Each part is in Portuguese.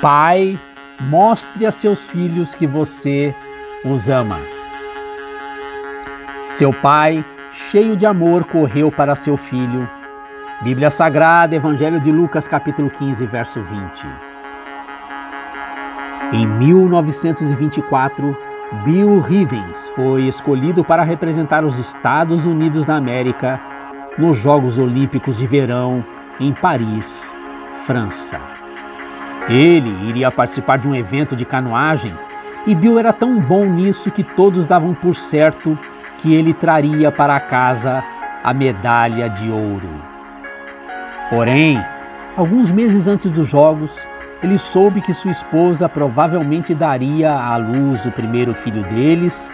Pai, mostre a seus filhos que você os ama. Seu pai, cheio de amor, correu para seu filho. Bíblia Sagrada, Evangelho de Lucas, capítulo 15, verso 20. Em 1924, Bill Rivens foi escolhido para representar os Estados Unidos da América nos Jogos Olímpicos de Verão em Paris, França. Ele iria participar de um evento de canoagem e Bill era tão bom nisso que todos davam por certo que ele traria para casa a medalha de ouro. Porém, alguns meses antes dos Jogos, ele soube que sua esposa provavelmente daria à luz o primeiro filho deles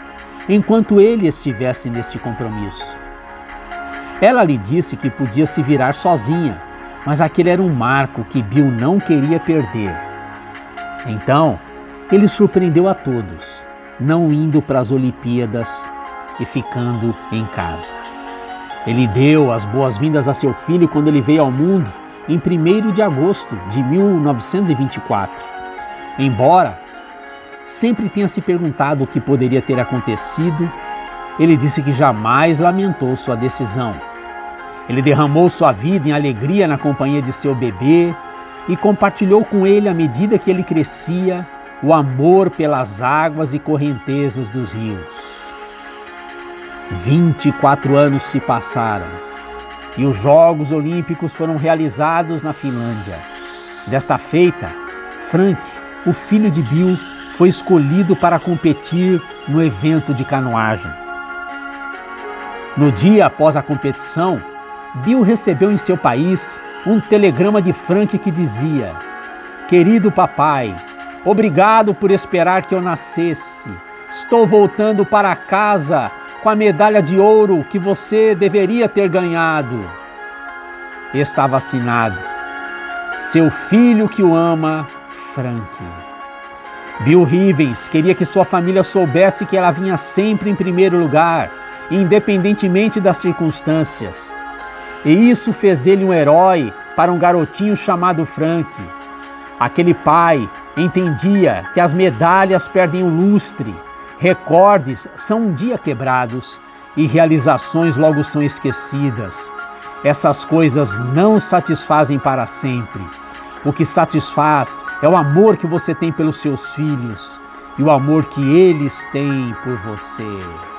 enquanto ele estivesse neste compromisso. Ela lhe disse que podia se virar sozinha mas aquele era um marco que Bill não queria perder. Então, ele surpreendeu a todos, não indo para as Olimpíadas e ficando em casa. Ele deu as boas-vindas a seu filho quando ele veio ao mundo em 1 de agosto de 1924. Embora sempre tenha se perguntado o que poderia ter acontecido, ele disse que jamais lamentou sua decisão ele derramou sua vida em alegria na companhia de seu bebê e compartilhou com ele, à medida que ele crescia, o amor pelas águas e correntezas dos rios. 24 anos se passaram e os Jogos Olímpicos foram realizados na Finlândia. Desta feita, Frank, o filho de Bill, foi escolhido para competir no evento de canoagem. No dia após a competição, Bill recebeu em seu país um telegrama de Frank que dizia: Querido papai, obrigado por esperar que eu nascesse. Estou voltando para casa com a medalha de ouro que você deveria ter ganhado. Estava assinado: Seu filho que o ama, Frank. Bill Rivens queria que sua família soubesse que ela vinha sempre em primeiro lugar, independentemente das circunstâncias. E isso fez dele um herói para um garotinho chamado Frank. Aquele pai entendia que as medalhas perdem o lustre, recordes são um dia quebrados e realizações logo são esquecidas. Essas coisas não satisfazem para sempre. O que satisfaz é o amor que você tem pelos seus filhos e o amor que eles têm por você.